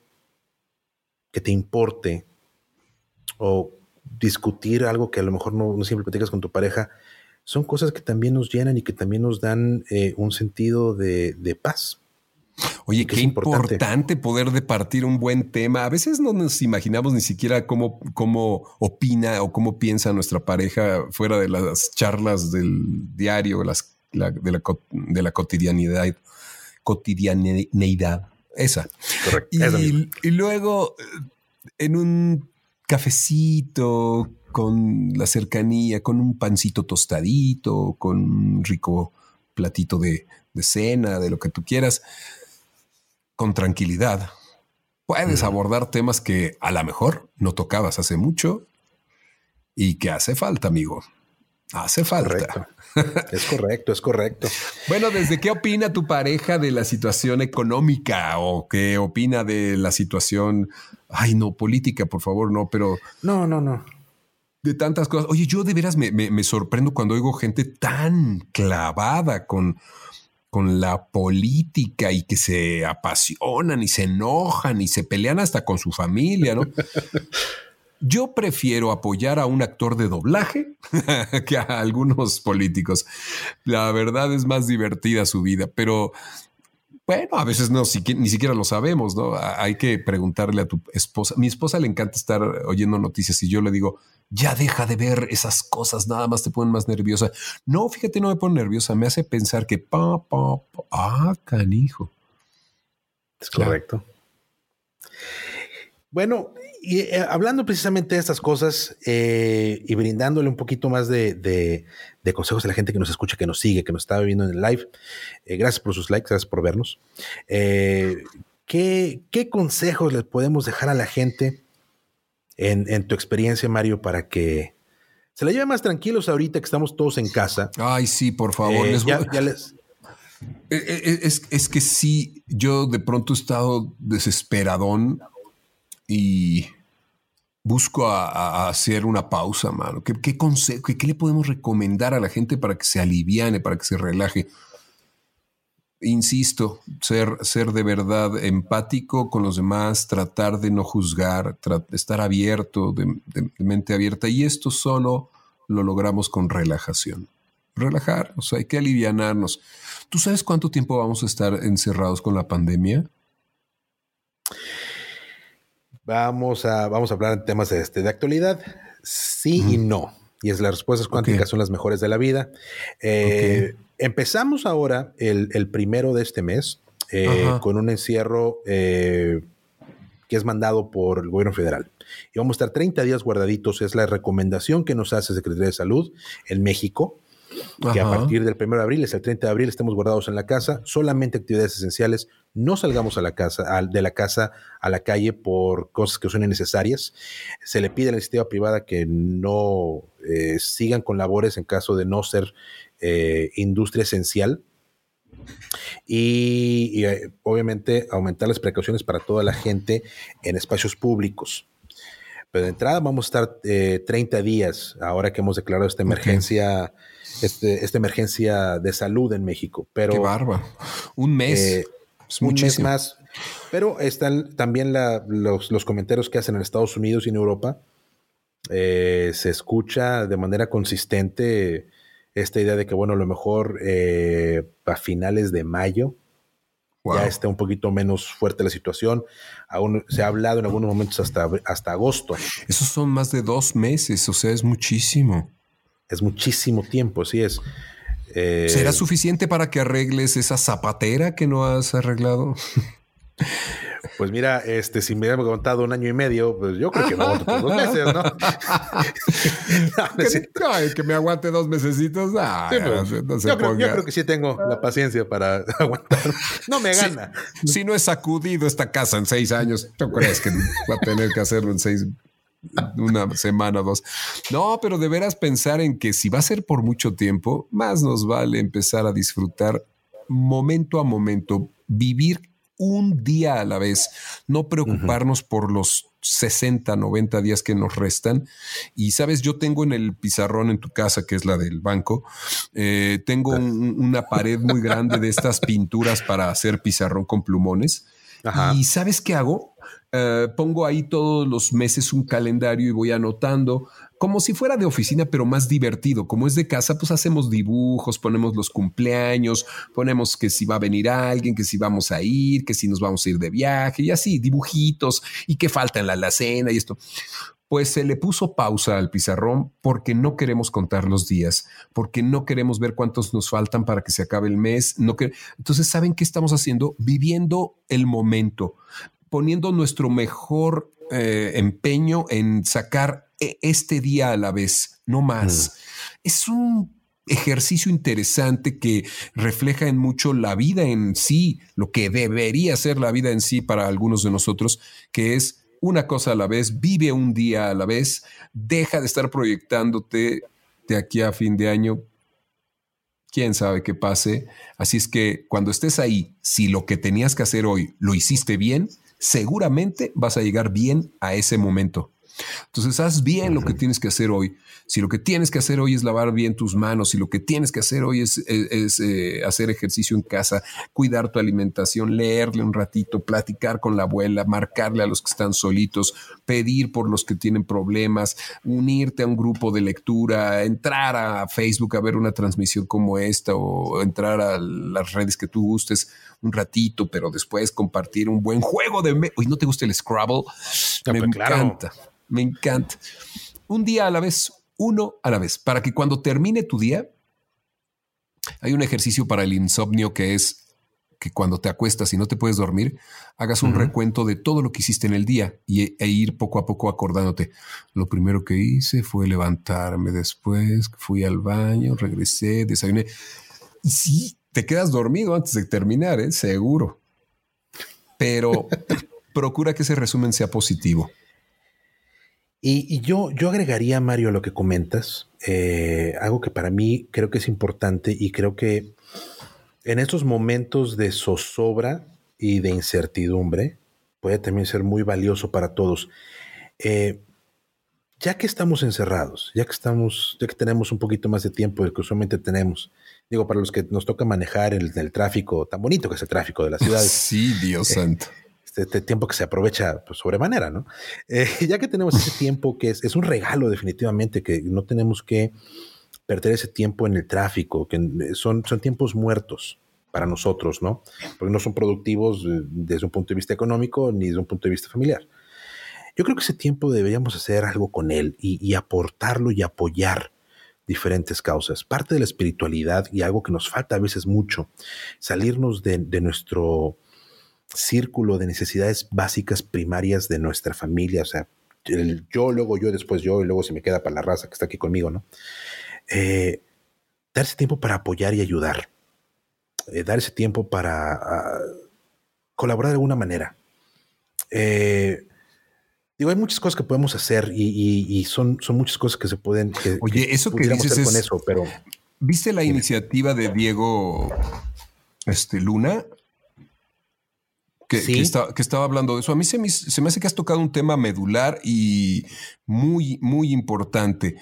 que te importe o discutir algo que a lo mejor no, siempre platicas con tu pareja, son cosas que también nos llenan y que también nos dan eh, un sentido de, de paz. Oye, qué importante. poder departir un buen tema. A veces no nos imaginamos ni siquiera cómo, cómo opina o cómo piensa nuestra pareja fuera de las charlas del diario, las, de, la, de la cotidianidad. Cotidianeidad. Esa. Correcto. Y, y luego en un cafecito, con la cercanía, con un pancito tostadito, con un rico platito de, de cena, de lo que tú quieras con tranquilidad, puedes abordar temas que a lo mejor no tocabas hace mucho y que hace falta, amigo. Hace falta. Es correcto, es correcto. bueno, ¿desde qué opina tu pareja de la situación económica o qué opina de la situación, ay no, política, por favor, no, pero... No, no, no. De tantas cosas. Oye, yo de veras me, me sorprendo cuando oigo gente tan clavada con, con la política y que se apasionan y se enojan y se pelean hasta con su familia, ¿no? Yo prefiero apoyar a un actor de doblaje que a algunos políticos. La verdad es más divertida su vida, pero bueno, a veces no, ni siquiera lo sabemos, ¿no? Hay que preguntarle a tu esposa. Mi esposa le encanta estar oyendo noticias y yo le digo, ya deja de ver esas cosas, nada más te ponen más nerviosa. No, fíjate, no me pone nerviosa, me hace pensar que, pa, pa, pa ah, canijo. Es correcto. Bueno, y eh, hablando precisamente de estas cosas eh, y brindándole un poquito más de, consejos a la gente que nos escucha, que nos sigue, que nos está viendo en el live, eh, gracias por sus likes, gracias por vernos. ¿qué, ¿Qué consejos les podemos dejar a la gente en, tu experiencia, Mario, para que se la lleve más tranquilos ahorita que estamos todos en casa. Ay, sí, por favor. Eh, eh, eh, es, que sí, yo de pronto he estado desesperadón y busco a, hacer una pausa, mano. ¿Qué, consejo, qué, le podemos recomendar a la gente para que se aliviane, para que se relaje? insisto, ser, ser de verdad empático con los demás, tratar de no juzgar, estar abierto, de, mente abierta. Y esto solo lo logramos con relajación. Relajar, o sea, hay que alivianarnos. ¿Tú sabes cuánto tiempo vamos a estar encerrados con la pandemia? Vamos a, vamos a hablar en temas de, este, de actualidad. Sí y no. Y es las respuestas cuánticas son las mejores de la vida. Eh, Empezamos ahora el, primero de este mes eh, con un encierro eh, que es mandado por el gobierno federal. Y vamos a estar 30 días guardaditos, es la recomendación que nos hace Secretaría de Salud en México, que a partir del 1 de abril, es el 30 de abril, estemos guardados en la casa, solamente actividades esenciales, no salgamos a la casa, de la casa a la calle por cosas que son innecesarias. Se le pide a la iniciativa privada que no eh, sigan con labores en caso de no ser eh, industria esencial. Y, eh, obviamente aumentar las precauciones para toda la gente en espacios públicos. Pero de entrada vamos a estar 30 eh, días ahora que hemos declarado esta emergencia, este, esta emergencia de salud en México. Pero, Qué barba. Un mes. un mes más. Pero están también los, los, comentarios que hacen en Estados Unidos y en Europa. se escucha de manera consistente esta idea de que, bueno, a lo mejor eh, a finales de mayo ya está un poquito menos fuerte la situación. Aún se ha hablado en algunos momentos hasta, hasta agosto. Esos son más de dos meses, o sea, es muchísimo. Es muchísimo tiempo, sí es. Eh, ¿Será suficiente para que arregles esa zapatera que no has arreglado? Pues mira, este, si me hubiera aguantado un año y medio, pues yo creo que me aguanto dos meses, ¿no? no, que, me aguante dos mesecitos. Pues, yo, creo, que sí tengo la paciencia para aguantar. No me gana. Si, no he sacudido esta casa en seis años, ¿tú crees que va a tener que hacerlo en seis una semana o dos. No, pero de veras pensar en que si va a ser por mucho tiempo, más nos vale empezar a disfrutar momento a momento, vivir un día a la vez, no preocuparnos por los 60, 90 días que nos restan. Y sabes, yo tengo en el pizarrón en tu casa, que es la del banco, eh, tengo una pared muy grande de estas pinturas para hacer pizarrón con plumones. Y sabes qué hago? Eh, pongo ahí todos los meses un calendario y voy anotando como si fuera de oficina, pero más divertido. Como es de casa, pues hacemos dibujos, ponemos los cumpleaños, ponemos que si va a venir alguien, que si vamos a ir, que si nos vamos a ir de viaje y así, dibujitos y que falta en la alacena y esto. Pues se le puso pausa al pizarrón porque no queremos contar los días, porque no queremos ver cuántos nos faltan para que se acabe el mes. No. Entonces, ¿saben qué estamos haciendo? Viviendo el momento, poniendo nuestro mejor eh, empeño en sacar e, este día a la vez, no más. Mm. Es un ejercicio interesante que refleja en mucho la vida en sí, lo que debería ser la vida en sí para algunos de nosotros, que es una cosa a la vez, vive un día a la vez, deja de estar proyectándote de aquí a fin de año. Quién sabe qué pase. Así es que cuando estés ahí, si lo que tenías que hacer hoy lo hiciste bien, seguramente vas a llegar bien a ese momento. Entonces, haz bien lo que tienes que hacer hoy. Si lo que tienes que hacer hoy es lavar bien tus manos, si lo que tienes que hacer hoy es, eh, hacer ejercicio en casa, cuidar tu alimentación, leerle un ratito, platicar con la abuela, marcarle a los que están solitos, pedir por los que tienen problemas, unirte a un grupo de lectura, entrar a Facebook a ver una transmisión como esta o entrar a las redes que tú gustes un ratito, pero después compartir un buen juego de... Hoy no te gusta el Scrabble. Ah, me pues encanta. Me encanta. Un día a la vez, uno a la vez, para que cuando termine tu día, hay un ejercicio para el insomnio que es que cuando te acuestas y no te puedes dormir, hagas un recuento de todo lo que hiciste en el día y, e ir poco a poco acordándote. Lo primero que hice fue levantarme después, fui al baño, regresé, desayuné. Y sí, te quedas dormido antes de terminar, ¿eh? seguro. Pero procura que ese resumen sea positivo. Y, yo, yo agregaría, Mario, a lo que comentas, eh, algo que para mí creo que es importante y creo que en estos momentos de zozobra y de incertidumbre puede también ser muy valioso para todos. Eh, ya que estamos encerrados, ya que estamos, ya que tenemos un poquito más de tiempo del que usualmente tenemos, digo, para los que nos toca manejar el, el tráfico tan bonito que es el tráfico de las ciudades. Sí, Dios eh, santo. Este, este, tiempo que se aprovecha pues, sobremanera, ¿no? Eh, ya que tenemos ese tiempo que es, un regalo definitivamente, que no tenemos que perder ese tiempo en el tráfico, que son, son tiempos muertos para nosotros, ¿no? Porque no son productivos eh, desde un punto de vista económico ni desde un punto de vista familiar. Yo creo que ese tiempo deberíamos hacer algo con él y, aportarlo y apoyar diferentes causas. Parte de la espiritualidad y algo que nos falta a veces mucho, salirnos de, de nuestro círculo de necesidades básicas primarias de nuestra familia, o sea, el yo, luego yo, después yo, y luego se me queda para la raza que está aquí conmigo, ¿no? Eh, darse tiempo para apoyar y ayudar, eh, dar ese tiempo para ah, colaborar de alguna manera. Eh, digo, hay muchas cosas que podemos hacer y, son, son muchas cosas que se pueden. Oye, eso que dices es, con eso, pero. ¿Viste la iniciativa de Diego este, Luna? que, estaba hablando de eso. A mí se me, hace que has tocado un tema medular y muy, muy importante.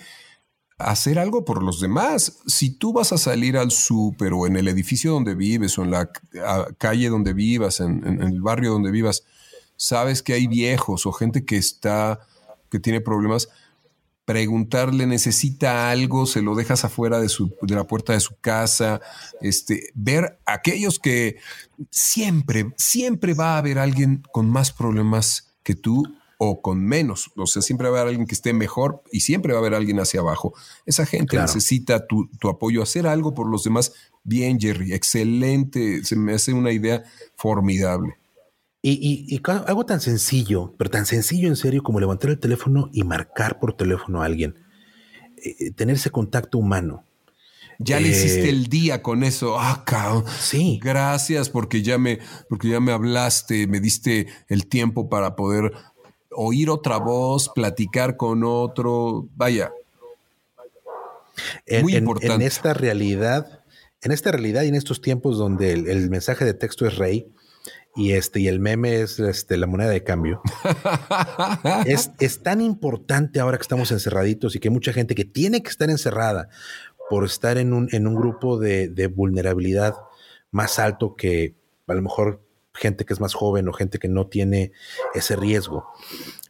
Hacer algo por los demás. Si tú vas a salir al súper o en el edificio donde vives o en la calle donde vivas, en, en, el barrio donde vivas, sabes que hay viejos o gente que está, que tiene problemas, preguntarle, necesita algo, se lo dejas afuera de, su, de la puerta de su casa, este, ver aquellos que siempre, siempre va a haber alguien con más problemas que tú o con menos. O sea, siempre va a haber alguien que esté mejor y siempre va a haber alguien hacia abajo. Esa gente necesita tu, tu, apoyo, hacer algo por los demás. Bien, Jerry, excelente. Se me hace una idea formidable. Y, algo tan sencillo, pero tan sencillo en serio como levantar el teléfono y marcar por teléfono a alguien. Eh, eh, tener ese contacto humano. Ya le hiciste eh, el día con eso. Ah, cabrón. Sí. Gracias porque ya me, porque ya me hablaste, me diste el tiempo para poder oír otra voz, platicar con otro. Vaya. Muy importante. En esta realidad, en esta realidad y en estos tiempos donde el mensaje de texto es rey, y este y el meme es este, la moneda de cambio. es, es tan importante ahora que estamos encerraditos y que hay mucha gente que tiene que estar encerrada por estar en un, en un grupo de, de vulnerabilidad más alto que a lo mejor gente que es más joven o gente que no tiene ese riesgo.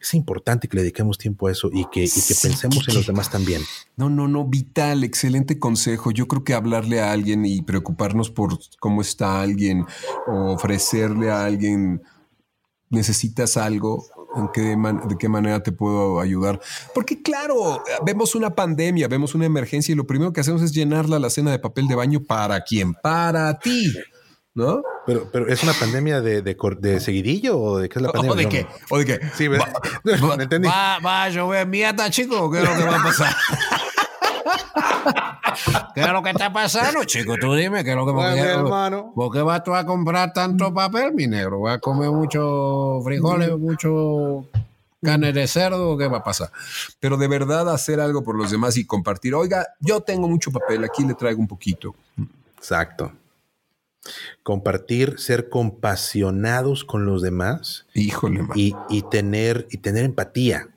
Es importante que le dediquemos tiempo a eso y que, pensemos en los demás también. No, no, no, vital, excelente consejo. Yo creo que hablarle a alguien y preocuparnos por cómo está alguien o ofrecerle a alguien, necesitas algo, ¿En qué ¿De qué manera te puedo ayudar? Porque claro, vemos una pandemia, vemos una emergencia y lo primero que hacemos es llenarla la cena de papel de baño para quién? Para ti. ¿No? Pero, pero es una pandemia de, de, de seguidillo o de qué es la pandemia? ¿O de qué? ¿O de qué? Sí, va, va, entendí. Va, va, yo voy a mierda, chico, ¿qué es lo que va a pasar? ¿Qué es lo que está pasando, chico? Tú dime, ¿qué es lo que va a pasar? hermano. ¿Por qué vas tú a comprar tanto papel, mi negro? ¿Vas a comer mucho frijoles, mucho carne de cerdo? ¿Qué va a pasar? Pero de verdad hacer algo por los demás y compartir. Oiga, yo tengo mucho papel, aquí le traigo un poquito. Exacto. Compartir, ser compasionados con los demás. Híjole, y, y, tener, y tener empatía.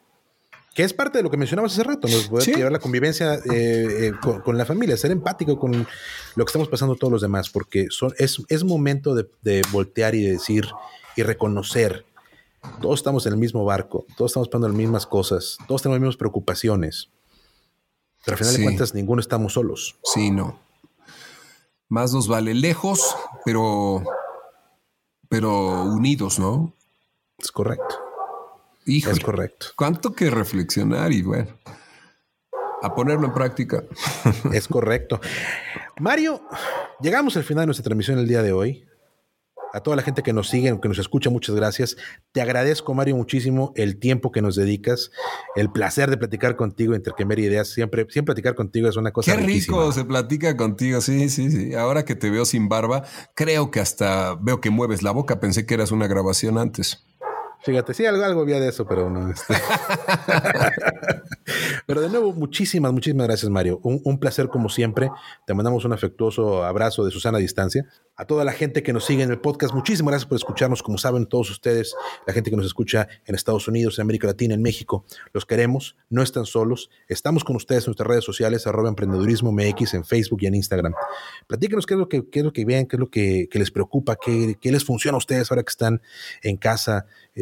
Que es parte de lo que mencionabas hace rato, nos puede llevar la convivencia eh, eh, con, la familia, ser empático con lo que estamos pasando todos los demás, porque son, es, es momento de, voltear y de decir y reconocer todos estamos en el mismo barco, todos estamos pasando las mismas cosas, todos tenemos las mismas preocupaciones. Pero al final de cuentas, ninguno estamos solos. Sí, no. Más nos vale lejos, pero, pero unidos, ¿no? Es correcto. Hijo, es correcto. Cuánto que reflexionar y bueno, a ponerlo en práctica. Es correcto. Mario, llegamos al final de nuestra transmisión el día de hoy a toda la gente que nos sigue, que nos escucha, muchas gracias. Te agradezco, Mario, muchísimo el tiempo que nos dedicas, el placer de platicar contigo, intercambiar ideas. Siempre, siempre platicar contigo es una cosa. Qué rico se platica contigo, sí, sí, sí. Ahora que te veo sin barba, creo que hasta veo que mueves la boca. Pensé que eras una grabación antes. Fíjate, sí, algo, algo había de eso, pero no. Este. pero de nuevo, muchísimas, muchísimas gracias, Mario. Un, placer como siempre. Te mandamos un afectuoso abrazo de Susana a distancia. A toda la gente que nos sigue en el podcast, muchísimas gracias por escucharnos. Como saben todos ustedes, la gente que nos escucha en Estados Unidos, en América Latina, en México, los queremos, no están solos. Estamos con ustedes en nuestras redes sociales, arroba emprendedurismo MX en Facebook y en Instagram. Platíquenos qué es lo que, qué es lo que vean, qué es lo que, les preocupa, qué, qué les funciona a ustedes ahora que están en casa